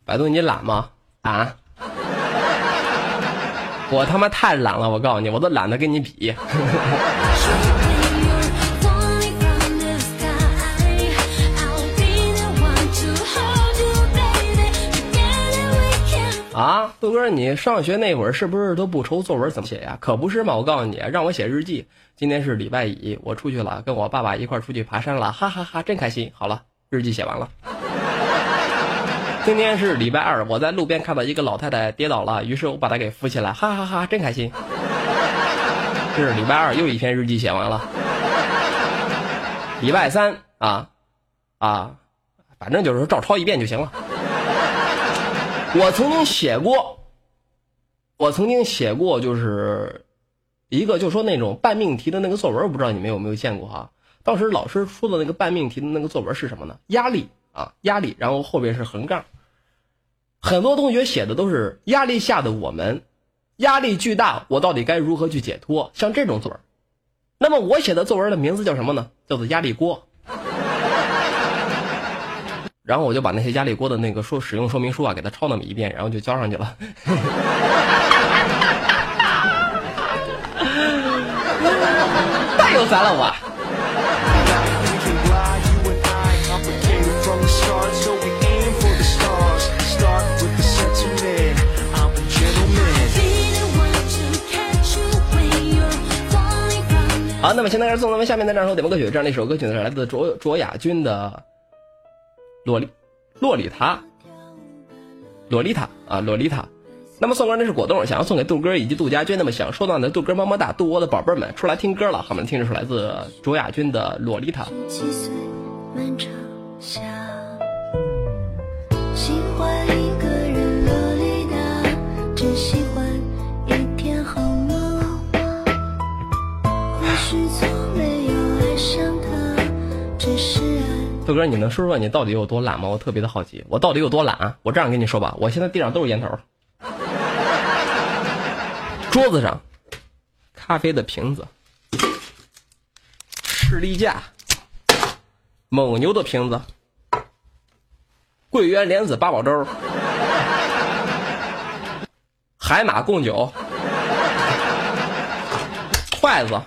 百度你懒吗？啊？我他妈太懒了，我告诉你，我都懒得跟你比。啊，杜哥，你上学那会儿是不是都不愁作文怎么写呀？可不是嘛！我告诉你，让我写日记。今天是礼拜一，我出去了，跟我爸爸一块儿出去爬山了，哈哈哈真开心。好了，日记写完了。今天是礼拜二，我在路边看到一个老太太跌倒了，于是我把她给扶起来，哈哈哈真开心。这是礼拜二，又一篇日记写完了。礼拜三啊啊，反正就是照抄一遍就行了。我曾经写过，我曾经写过，就是一个就说那种半命题的那个作文，我不知道你们有没有见过哈。当时老师出的那个半命题的那个作文是什么呢？压力啊，压力，然后后边是横杠。很多同学写的都是压力下的我们，压力巨大，我到底该如何去解脱？像这种作文。那么我写的作文的名字叫什么呢？叫做压力锅。然后我就把那些压力锅的那个说使用说明书啊，给它抄那么一遍，然后就交上去了。太有才了我！好，那么现在是送咱们下面的这首点播歌曲，这样的一首歌曲呢是来自卓卓雅君的《洛丽洛丽塔》，洛丽塔啊，洛丽塔。那么送歌那是果冻，想要送给杜哥以及杜家军。那么想收到的杜哥么么哒，杜窝的宝贝们出来听歌了，好，我们听这首来自卓雅君的《洛丽塔》。爱。杜哥，你能说说你到底有多懒吗？我特别的好奇，我到底有多懒啊？我这样跟你说吧，我现在地上都是烟头，桌子上咖啡的瓶子，士力架，蒙牛的瓶子，桂圆莲子八宝粥，海马贡酒，筷子。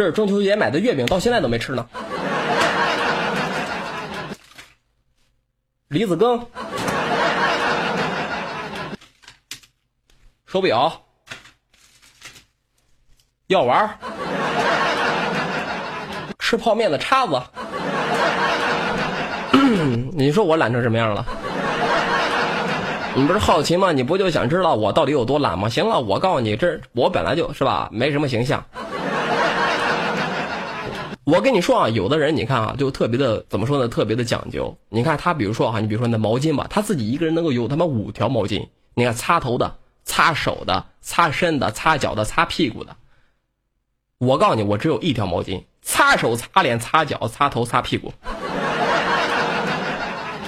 这是中秋节买的月饼，到现在都没吃呢。李子羹，手表，药丸，吃泡面的叉子。你说我懒成什么样了？你不是好奇吗？你不就想知道我到底有多懒吗？行了，我告诉你，这我本来就是吧，没什么形象。我跟你说啊，有的人你看啊，就特别的怎么说呢？特别的讲究。你看他，比如说哈、你比如说那毛巾吧，他自己一个人能够有他妈五条毛巾。你看擦头的、擦手的、擦身的、擦脚的、擦屁股的。我告诉你，我只有一条毛巾，擦手、擦脸、擦脚、擦头、擦屁股。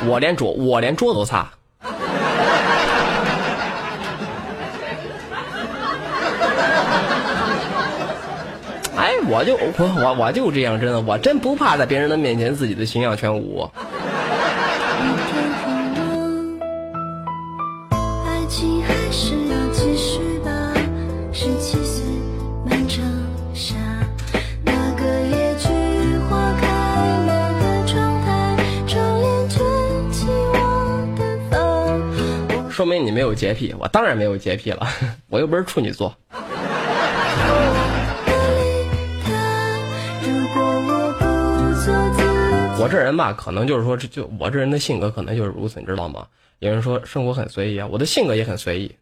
我连桌我连桌子都擦。我就我我我就这样，真的，我真不怕在别人的面前自己的形象全无。说明你没有洁癖，我当然没有洁癖了，我又不是处女座。我这人吧，可能就是说，这就我这人的性格可能就是如此，你知道吗？有人说生活很随意啊，我的性格也很随意。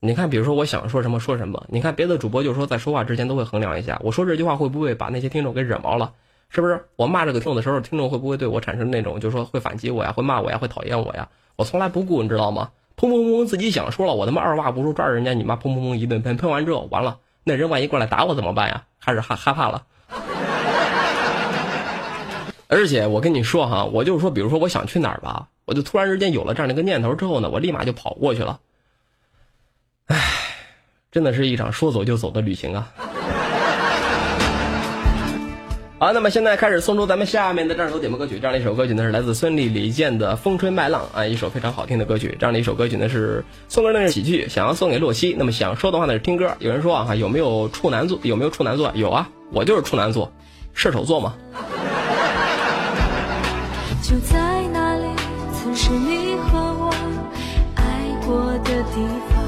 你看，比如说我想说什么说什么。你看别的主播就说在说话之前都会衡量一下，我说这句话会不会把那些听众给惹毛了？是不是？我骂这个听众的时候，听众会不会对我产生那种就是说会反击我呀，会骂我呀，会讨厌我呀？我从来不顾，你知道吗？砰砰砰，自己想说了，我他妈二话不说抓着人家，你妈砰砰砰一顿喷，喷完之后完了，那人万一过来打我怎么办呀？开始害害怕了。而且我跟你说哈，我就是说，比如说我想去哪儿吧，我就突然之间有了这样的一个念头之后呢，我立马就跑过去了。唉，真的是一场说走就走的旅行啊！好，那么现在开始送出咱们下面的这首点播歌曲，这样的一首歌曲呢是来自孙俪、李健的《风吹麦浪》啊，一首非常好听的歌曲。这样的一首歌曲呢是送歌那是喜剧，想要送给洛西。那么想说的话呢是听歌。有人说啊，有没有处男座？有没有处男座？有啊，我就是处男座，射手座嘛。就在那里，曾是你和我爱过的地方。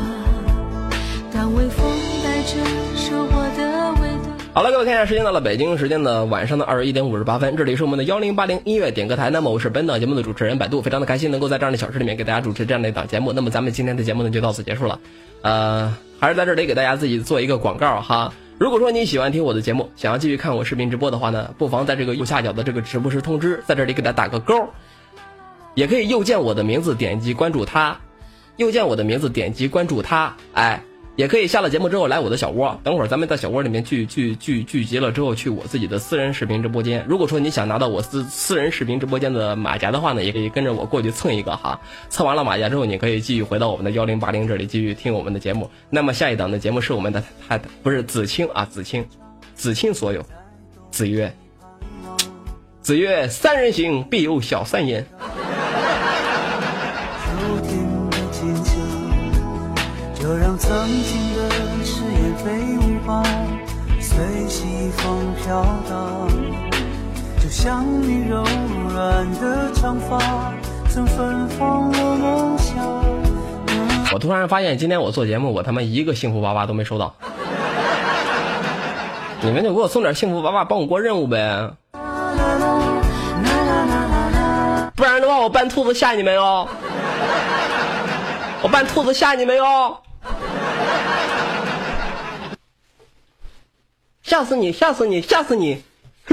当微风带着收获的味道。好了，各位，看一下时间到了，北京时间的晚上的二十一点五十八分，这里是我们的幺零八零音乐点歌台。那么我是本档节目的主持人百度，非常的开心能够在这样的小时里面给大家主持这样的一档节目。那么咱们今天的节目呢就到此结束了，呃，还是在这里给大家自己做一个广告哈。如果说你喜欢听我的节目，想要继续看我视频直播的话呢，不妨在这个右下角的这个直播时通知，在这里给他打个勾，也可以右键我的名字点击关注他，右键我的名字点击关注他，哎。也可以下了节目之后来我的小窝，等会儿咱们在小窝里面聚聚聚聚集了之后，去我自己的私人视频直播间。如果说你想拿到我私私人视频直播间的马甲的话呢，也可以跟着我过去蹭一个哈。蹭完了马甲之后，你可以继续回到我们的幺零八零这里继续听我们的节目。那么下一档的节目是我们的太太不是子清啊，子清，子清所有，子曰，子曰三人行必有小三言。飘荡。就像你柔软的长发，曾芬芳我梦想。我突然发现，今天我做节目，我他妈一个幸福娃娃都没收到。你们就给我送点幸福娃娃，帮我过任务呗。不然的话，我扮兔子吓你们哦。我扮兔子吓你们哦。吓死你！吓死你！吓死你！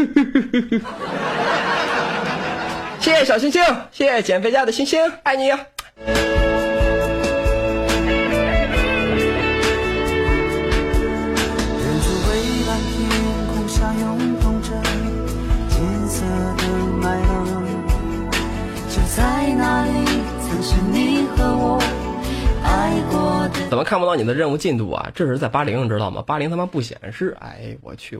谢谢小星星，谢谢减肥家的星星，爱你。怎么看不到你的任务进度啊？这是在八零，知道吗？八零他妈不显示。哎，我去，